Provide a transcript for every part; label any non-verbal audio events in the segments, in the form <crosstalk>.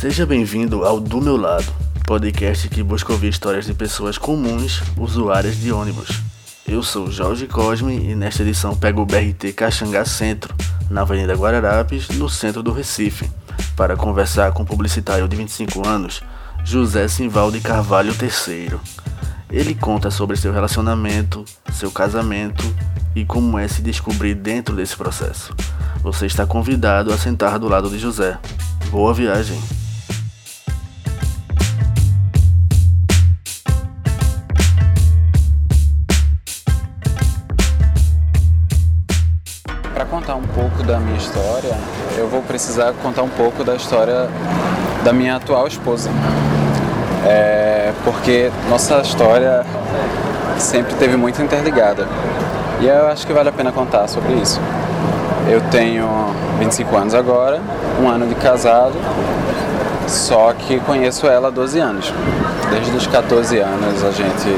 Seja bem-vindo ao Do Meu Lado, podcast que busca ouvir histórias de pessoas comuns, usuárias de ônibus. Eu sou Jorge Cosme e nesta edição pego o BRT Caxangá Centro, na Avenida Guararapes, no centro do Recife, para conversar com o publicitário de 25 anos, José Simvalde Carvalho III. Ele conta sobre seu relacionamento, seu casamento e como é se descobrir dentro desse processo. Você está convidado a sentar do lado de José. Boa viagem! Da minha história, eu vou precisar contar um pouco da história da minha atual esposa. É, porque nossa história sempre teve muito interligada. E eu acho que vale a pena contar sobre isso. Eu tenho 25 anos agora, um ano de casado, só que conheço ela há 12 anos. Desde os 14 anos a gente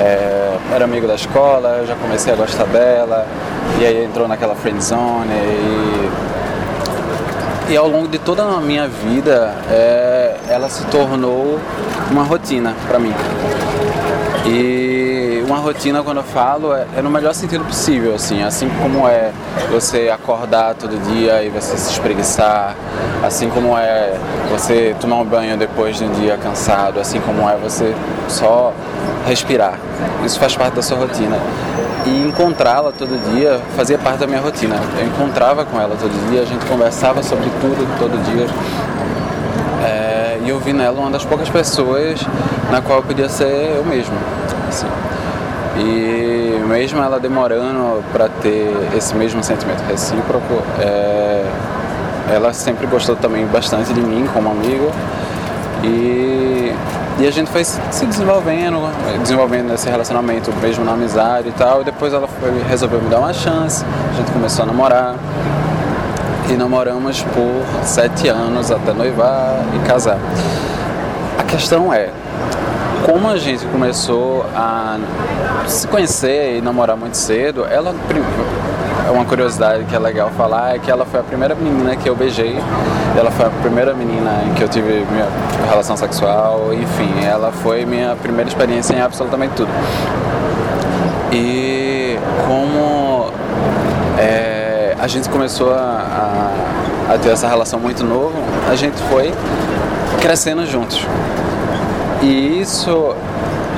é, era amigo da escola, eu já comecei a gostar dela, e aí entrou naquela friend zone e, e ao longo de toda a minha vida é, ela se tornou uma rotina para mim. E uma rotina, quando eu falo, é, é, no melhor sentido possível, assim, assim como é você acordar todo dia e você se espreguiçar, assim como é você tomar um banho depois de um dia cansado, assim como é você só respirar. Isso faz parte da sua rotina. E encontrá-la todo dia fazia parte da minha rotina. Eu encontrava com ela todo dia, a gente conversava sobre tudo todo dia. É, e eu vi nela uma das poucas pessoas na qual eu podia ser eu mesmo. Assim. E mesmo ela demorando para ter esse mesmo sentimento recíproco, é, ela sempre gostou também bastante de mim como amigo. E, e a gente foi se desenvolvendo, desenvolvendo nesse relacionamento, mesmo na amizade e tal. E depois ela foi, resolveu me dar uma chance, a gente começou a namorar. E namoramos por sete anos até noivar e casar. A questão é, como a gente começou a se conhecer e namorar muito cedo, ela uma curiosidade que é legal falar é que ela foi a primeira menina que eu beijei, ela foi a primeira menina em que eu tive minha relação sexual, enfim, ela foi minha primeira experiência em absolutamente tudo. E como é, a gente começou a, a, a ter essa relação muito novo, a gente foi crescendo juntos. E isso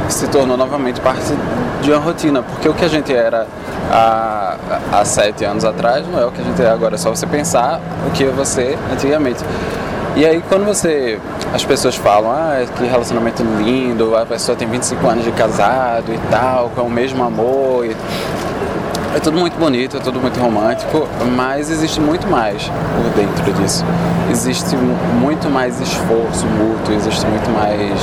se tornou novamente parte de uma rotina, porque o que a gente era há, há sete anos atrás não é o que a gente é agora, é só você pensar o que você antigamente. E aí quando você. As pessoas falam, ah, que relacionamento lindo, a pessoa tem 25 anos de casado e tal, com o mesmo amor. E, é tudo muito bonito, é tudo muito romântico, mas existe muito mais por dentro disso. Existe muito mais esforço mútuo, existe muito mais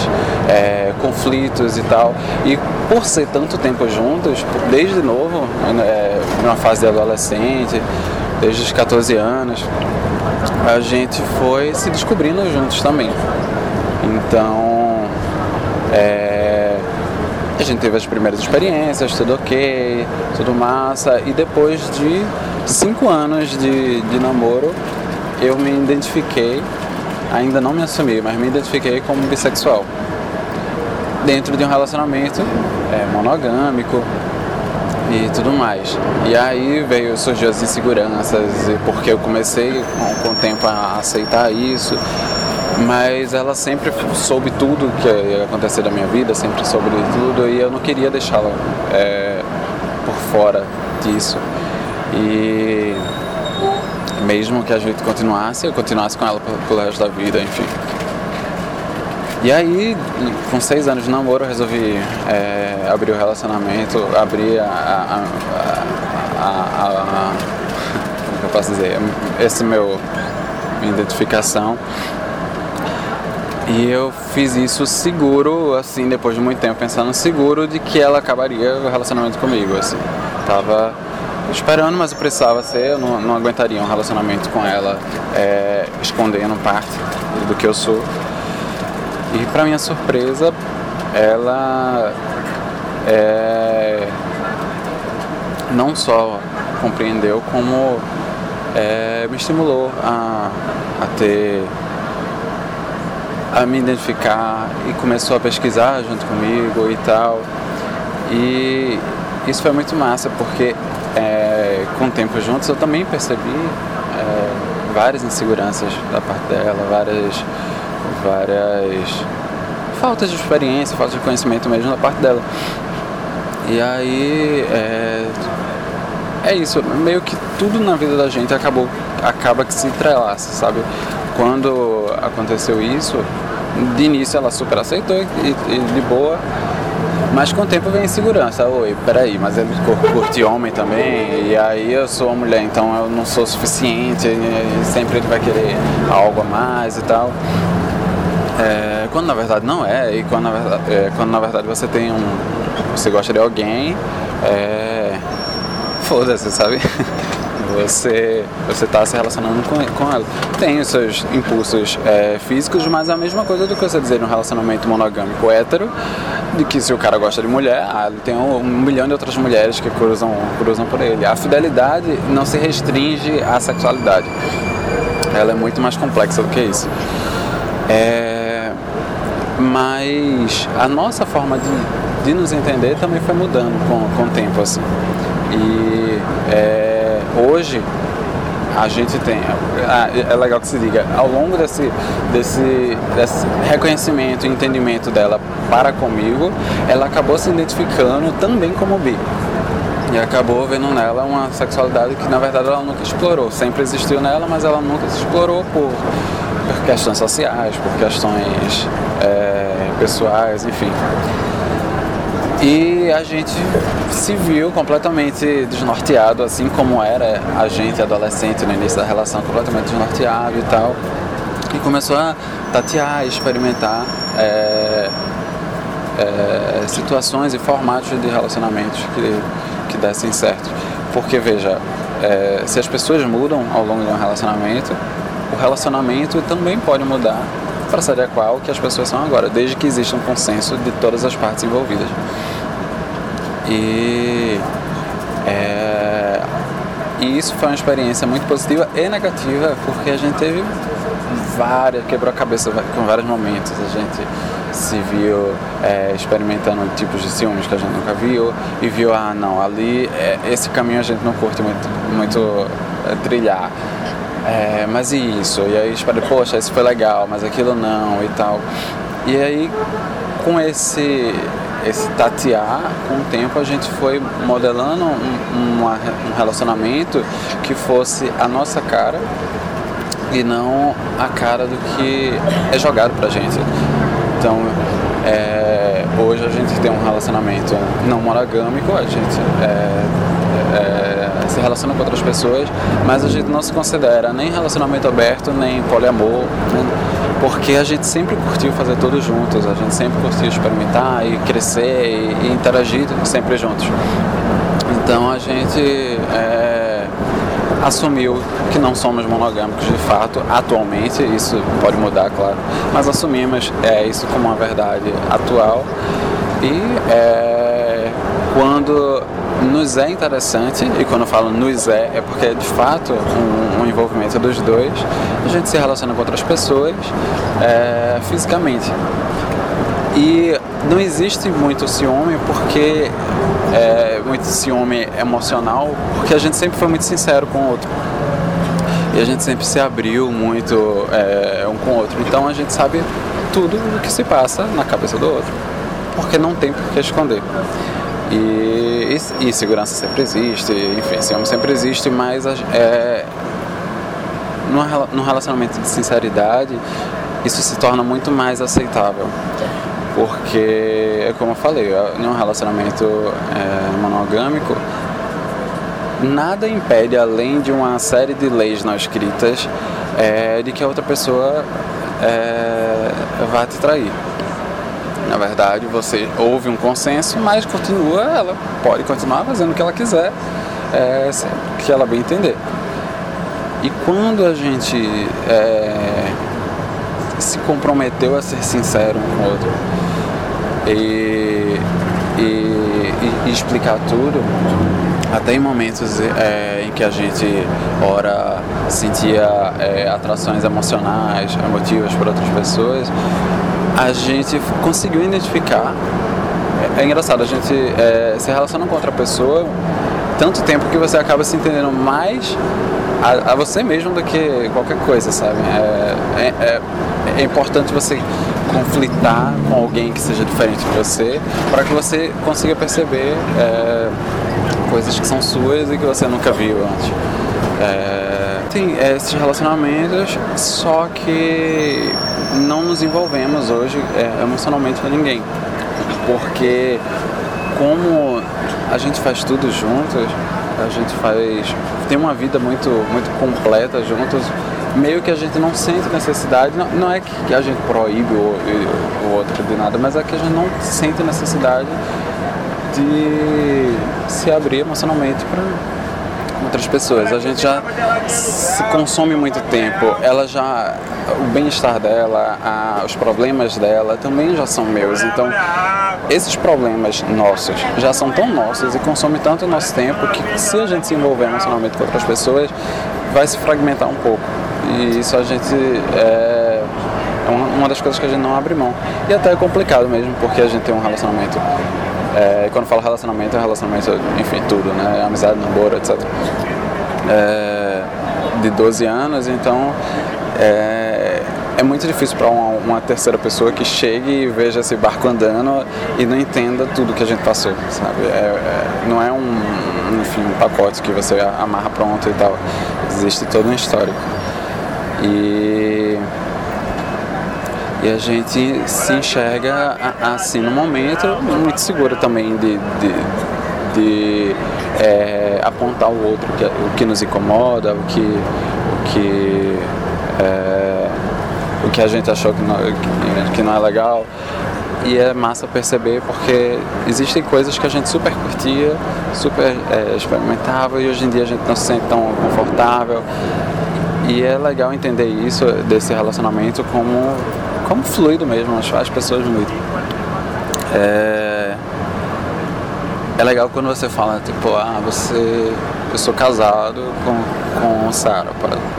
é, conflitos e tal. E por ser tanto tempo juntos, desde novo, é, numa fase de adolescente, desde os 14 anos, a gente foi se descobrindo juntos também. Então, é, a gente teve as primeiras experiências, tudo ok, tudo massa. E depois de cinco anos de, de namoro, eu me identifiquei, ainda não me assumi, mas me identifiquei como bissexual. Dentro de um relacionamento é, monogâmico e tudo mais. E aí veio, surgiu as inseguranças, porque eu comecei com, com o tempo a aceitar isso mas ela sempre soube tudo que ia acontecer da minha vida, sempre soube tudo e eu não queria deixá-la é, por fora disso. E mesmo que a gente continuasse, eu continuasse com ela pelo resto da vida, enfim. E aí, com seis anos de namoro, eu resolvi é, abrir o relacionamento, abrir a, a, a, a, como que eu posso dizer, esse meu identificação e eu fiz isso seguro, assim, depois de muito tempo pensando seguro de que ela acabaria o relacionamento comigo, assim. Tava esperando, mas eu precisava ser, eu não, não aguentaria um relacionamento com ela é, escondendo parte do que eu sou. E para minha surpresa, ela é, não só compreendeu, como é, me estimulou a, a ter a me identificar e começou a pesquisar junto comigo e tal. E isso foi muito massa, porque é, com o tempo juntos eu também percebi é, várias inseguranças da parte dela, várias, várias faltas de experiência, falta de conhecimento mesmo da parte dela. E aí é, é isso, meio que tudo na vida da gente acabou, acaba que se entrelaça, sabe? Quando aconteceu isso, de início ela super aceitou e, e de boa, mas com o tempo vem insegurança. Oi, peraí, mas ele curte homem também, e aí eu sou uma mulher, então eu não sou suficiente, sempre ele vai querer algo a mais e tal. É, quando na verdade não é, e quando na verdade, é, quando na verdade você tem um. Você gosta de alguém, é, foda-se, sabe? <laughs> você você está se relacionando com, com ela. Tem os seus impulsos é, físicos, mas é a mesma coisa do que você dizer num relacionamento monogâmico hétero, de que se o cara gosta de mulher, ah, ele tem um, um, milhão de outras mulheres que cruzam, cruzam por ele. A fidelidade não se restringe à sexualidade. Ela é muito mais complexa do que isso. É, mas a nossa forma de, de nos entender também foi mudando com, com o tempo, assim. E é, hoje a gente tem. É legal que se diga, ao longo desse, desse, desse reconhecimento e entendimento dela para comigo, ela acabou se identificando também como bi. E acabou vendo nela uma sexualidade que na verdade ela nunca explorou. Sempre existiu nela, mas ela nunca se explorou por, por questões sociais, por questões é, pessoais, enfim. E a gente se viu completamente desnorteado, assim como era a gente adolescente no início da relação, completamente desnorteado e tal. E começou a tatear, experimentar é, é, situações e formatos de relacionamentos que, que dessem certo. Porque, veja, é, se as pessoas mudam ao longo de um relacionamento, o relacionamento também pode mudar para adequar ao que as pessoas são agora, desde que exista um consenso de todas as partes envolvidas. E, é, e isso foi uma experiência muito positiva e negativa, porque a gente teve várias, quebrou a cabeça com vários momentos. A gente se viu é, experimentando tipos de ciúmes que a gente nunca viu e viu, ah, não, ali, é, esse caminho a gente não curte muito, muito é, trilhar. É, mas e isso? E aí espero, poxa, isso foi legal, mas aquilo não e tal. E aí com esse esse tatear, com o tempo a gente foi modelando um, um relacionamento que fosse a nossa cara e não a cara do que é jogado pra gente. Então, é, hoje a gente tem um relacionamento não monogâmico, a gente é, se relaciona com outras pessoas, mas a gente não se considera nem relacionamento aberto, nem poliamor, né? porque a gente sempre curtiu fazer tudo juntos, a gente sempre curtiu experimentar e crescer e, e interagir sempre juntos. Então a gente é, assumiu que não somos monogâmicos de fato, atualmente, isso pode mudar, claro, mas assumimos é, isso como uma verdade atual e é, quando nos é interessante, e quando eu falo nos é, é porque é de fato um, um envolvimento dos dois, a gente se relaciona com outras pessoas é, fisicamente. E não existe muito ciúme porque é, muito ciúme emocional, porque a gente sempre foi muito sincero com o outro. E a gente sempre se abriu muito é, um com o outro. Então a gente sabe tudo o que se passa na cabeça do outro. Porque não tem por que esconder. E, e, e, segurança sempre existe, enfim, sempre existe, mas é, num relacionamento de sinceridade, isso se torna muito mais aceitável. Porque, é como eu falei, em um relacionamento é, monogâmico, nada impede, além de uma série de leis não escritas, é, de que a outra pessoa é, vá te trair. Na verdade, você houve um consenso, mas continua, ela pode continuar fazendo o que ela quiser, é, que ela bem entender. E quando a gente é, se comprometeu a ser sincero um com o outro e, e, e explicar tudo, até em momentos é, em que a gente ora sentia é, atrações emocionais, emotivas por outras pessoas, a gente conseguiu identificar. É, é engraçado, a gente é, se relaciona com outra pessoa tanto tempo que você acaba se entendendo mais a, a você mesmo do que qualquer coisa, sabe? É, é, é, é importante você conflitar com alguém que seja diferente de você para que você consiga perceber é, coisas que são suas e que você nunca viu antes. É, tem esses relacionamentos, só que não nos envolvemos hoje é, emocionalmente com ninguém. Porque como a gente faz tudo juntos, a gente faz. tem uma vida muito, muito completa juntos, meio que a gente não sente necessidade, não, não é que a gente proíbe o, o outro de nada, mas é que a gente não sente necessidade de se abrir emocionalmente para outras pessoas. A gente já se consome muito tempo. Ela já, o bem-estar dela, a, os problemas dela também já são meus. Então, esses problemas nossos já são tão nossos e consomem tanto o nosso tempo que se a gente se envolver emocionalmente com outras pessoas, vai se fragmentar um pouco. E isso a gente é, é uma das coisas que a gente não abre mão. E até é complicado mesmo, porque a gente tem um relacionamento é, quando falo relacionamento, é relacionamento, enfim, tudo, né? Amizade, namoro, etc. É, de 12 anos, então é, é muito difícil para uma, uma, terceira pessoa que chegue e veja esse barco andando e não entenda tudo que a gente passou, sabe? É, é, não é um, enfim, um pacote que você amarra pronto e tal. Existe todo um histórico. E e a gente se enxerga assim no momento muito segura também de, de, de é, apontar o outro que, o que nos incomoda, o que, o que, é, o que a gente achou que não, que, que não é legal. E é massa perceber porque existem coisas que a gente super curtia, super é, experimentava e hoje em dia a gente não se sente tão confortável. E é legal entender isso, desse relacionamento, como como fluido mesmo, as pessoas muito. É, é legal quando você fala, tipo, ah, você. Eu sou casado com, com Sara,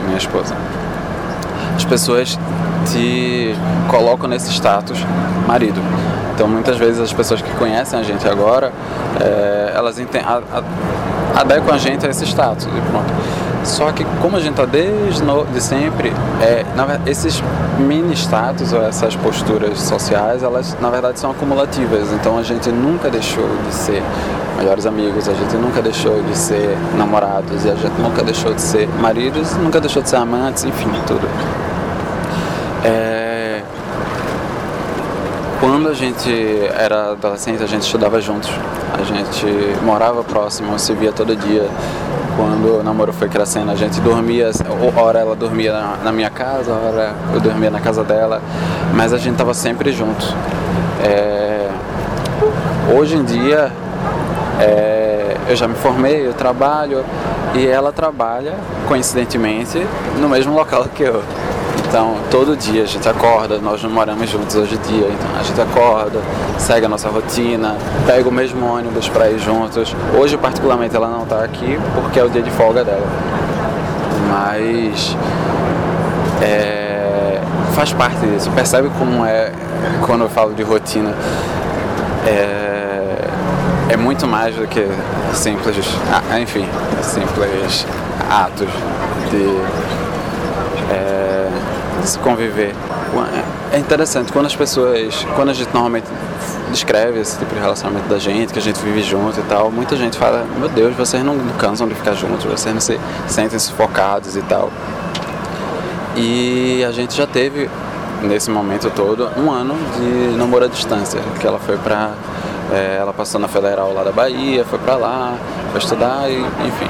minha esposa. As pessoas te colocam nesse status marido. Então muitas vezes as pessoas que conhecem a gente agora, é, elas adequam a gente a esse status e pronto. Só que como a gente está desde no, de sempre, é, na, esses mini status ou essas posturas sociais, elas na verdade são acumulativas. Então a gente nunca deixou de ser melhores amigos, a gente nunca deixou de ser namorados e a gente nunca deixou de ser maridos, nunca deixou de ser amantes, enfim, tudo. É... Quando a gente era adolescente, a gente estudava juntos, a gente morava próximo, se via todo dia quando o namoro foi crescendo, a gente dormia, hora ela dormia na, na minha casa, hora eu dormia na casa dela, mas a gente tava sempre junto. É, hoje em dia, é, eu já me formei, eu trabalho e ela trabalha, coincidentemente, no mesmo local que eu. Então, todo dia a gente acorda, nós não moramos juntos hoje em dia, então a gente acorda, segue a nossa rotina, pega o mesmo ônibus para ir juntos. Hoje, particularmente, ela não está aqui porque é o dia de folga dela. Mas é, faz parte disso. Percebe como é quando eu falo de rotina? É, é muito mais do que simples, ah, enfim, simples atos de é, se conviver. É interessante, quando as pessoas, quando a gente normalmente descreve esse tipo de relacionamento da gente, que a gente vive junto e tal, muita gente fala, meu Deus, vocês não cansam de ficar juntos, vocês não se sentem sufocados e tal. E a gente já teve, nesse momento todo, um ano de namoro à distância, que ela foi pra. É, ela passou na federal lá da Bahia, foi pra lá, foi estudar e, enfim,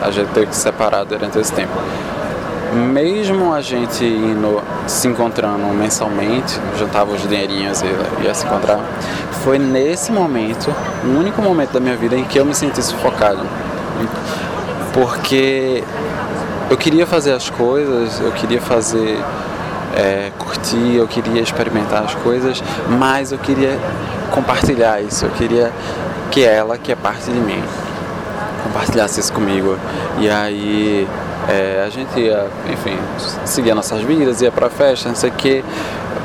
a gente teve que se separar durante esse tempo mesmo a gente indo se encontrando mensalmente, juntava os dinheirinhos e ia se encontrar, foi nesse momento, o único momento da minha vida em que eu me senti sufocado. Porque eu queria fazer as coisas, eu queria fazer, é, curtir, eu queria experimentar as coisas, mas eu queria compartilhar isso, eu queria que ela, que é parte de mim, compartilhasse isso comigo. E aí é, a gente ia, enfim, seguia nossas vidas, ia pra festa, não sei o quê,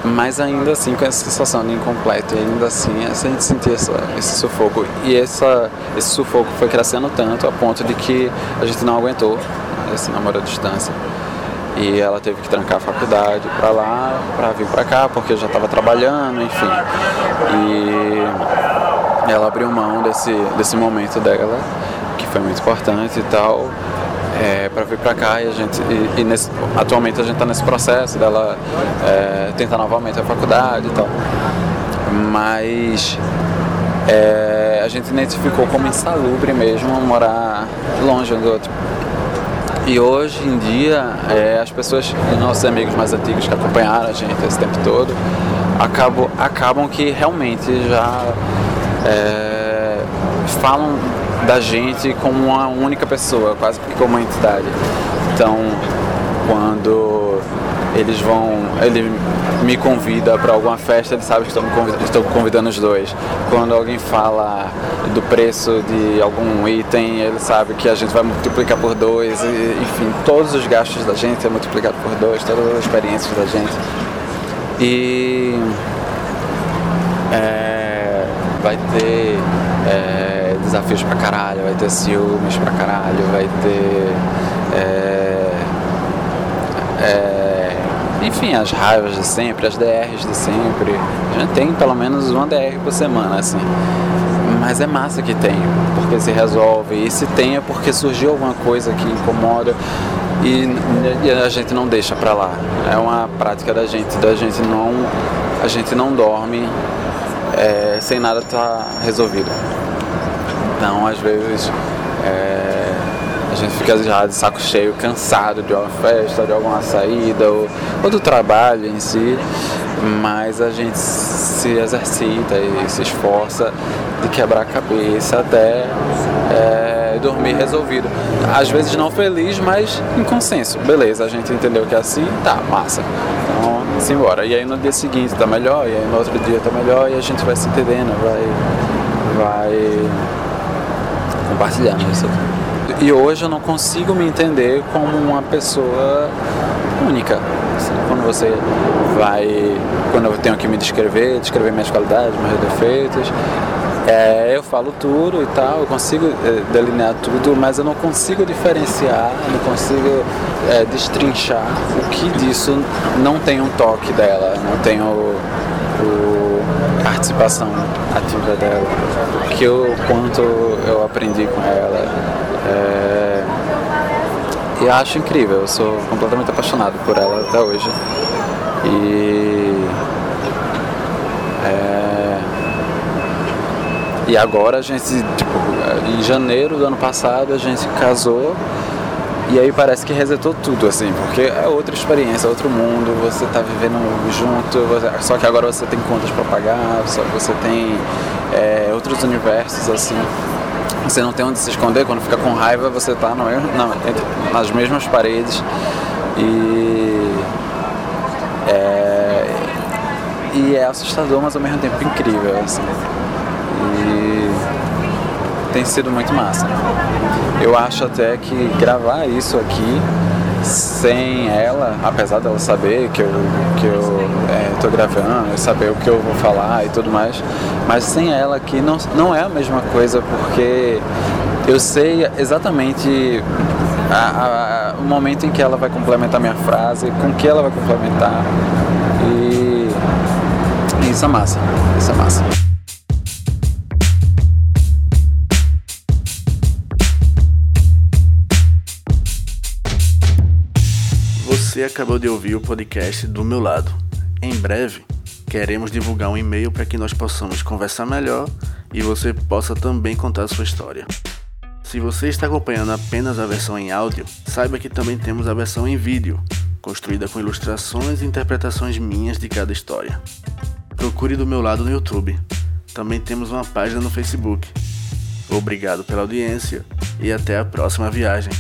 mas ainda assim com essa sensação de incompleto, ainda assim a gente sentia essa, esse sufoco. E essa, esse sufoco foi crescendo tanto a ponto de que a gente não aguentou esse namoro à distância. E ela teve que trancar a faculdade para lá, para vir para cá, porque eu já estava trabalhando, enfim. E ela abriu mão desse, desse momento dela, que foi muito importante e tal, é, para vir para cá e a gente e, e nesse, atualmente a gente está nesse processo dela é, tentar novamente a faculdade e tal. Mas é, a gente identificou como insalubre mesmo morar longe um do outro. E hoje em dia é, as pessoas nossos amigos mais antigos que acompanharam a gente esse tempo todo acabam acabam que realmente já é, falam da gente como uma única pessoa, quase que como uma entidade. Então, quando eles vão, ele me convida para alguma festa, ele sabe que estou, convidando, estou convidando os dois. Quando alguém fala do preço de algum item, ele sabe que a gente vai multiplicar por dois, e, enfim, todos os gastos da gente é multiplicado por dois, todas as experiências da gente. E é, vai ter é, desafios pra caralho, vai ter ciúmes pra caralho, vai ter. É, é, enfim, as raivas de sempre, as DRs de sempre. A gente tem pelo menos uma DR por semana, assim. Mas é massa que tem, porque se resolve. E se tem é porque surgiu alguma coisa que incomoda e, e a gente não deixa pra lá. É uma prática da gente, da gente não. A gente não dorme é, sem nada estar tá resolvido. Então, às vezes, é, a gente fica já de saco cheio, cansado de uma festa, de alguma saída, ou, ou do trabalho em si, mas a gente se exercita e se esforça de quebrar a cabeça até é, dormir resolvido. Às vezes não feliz, mas em consenso. Beleza, a gente entendeu que é assim, tá, massa. Então, simbora. E aí no dia seguinte tá melhor, e aí no outro dia tá melhor, e a gente vai se entendendo, vai. vai compartilhando isso. E hoje eu não consigo me entender como uma pessoa única. Assim, quando você vai. Quando eu tenho que me descrever, descrever minhas qualidades, meus defeitos, é, eu falo tudo e tal, eu consigo é, delinear tudo, mas eu não consigo diferenciar, não consigo é, destrinchar o que disso não tem um toque dela, não tem o, o participação ativa dela, o que eu, quanto eu aprendi com ela. É, e acho incrível, eu sou completamente apaixonado por ela até hoje. E. É, e agora a gente, tipo, em janeiro do ano passado a gente casou e aí parece que resetou tudo, assim, porque é outra experiência, é outro mundo, você tá vivendo junto, só que agora você tem contas para pagar, só que você tem é, outros universos, assim. Você não tem onde se esconder, quando fica com raiva você tá no, não, nas mesmas paredes e é, e é assustador, mas ao mesmo tempo incrível, assim. E tem sido muito massa. Eu acho até que gravar isso aqui sem ela, apesar dela saber que eu, que eu é, tô gravando, saber o que eu vou falar e tudo mais, mas sem ela aqui não, não é a mesma coisa porque eu sei exatamente a, a, o momento em que ela vai complementar minha frase, com que ela vai complementar e, isso é massa, isso é massa. Você acabou de ouvir o podcast do meu lado. Em breve, queremos divulgar um e-mail para que nós possamos conversar melhor e você possa também contar a sua história. Se você está acompanhando apenas a versão em áudio, saiba que também temos a versão em vídeo, construída com ilustrações e interpretações minhas de cada história. Procure do meu lado no YouTube. Também temos uma página no Facebook. Obrigado pela audiência e até a próxima viagem.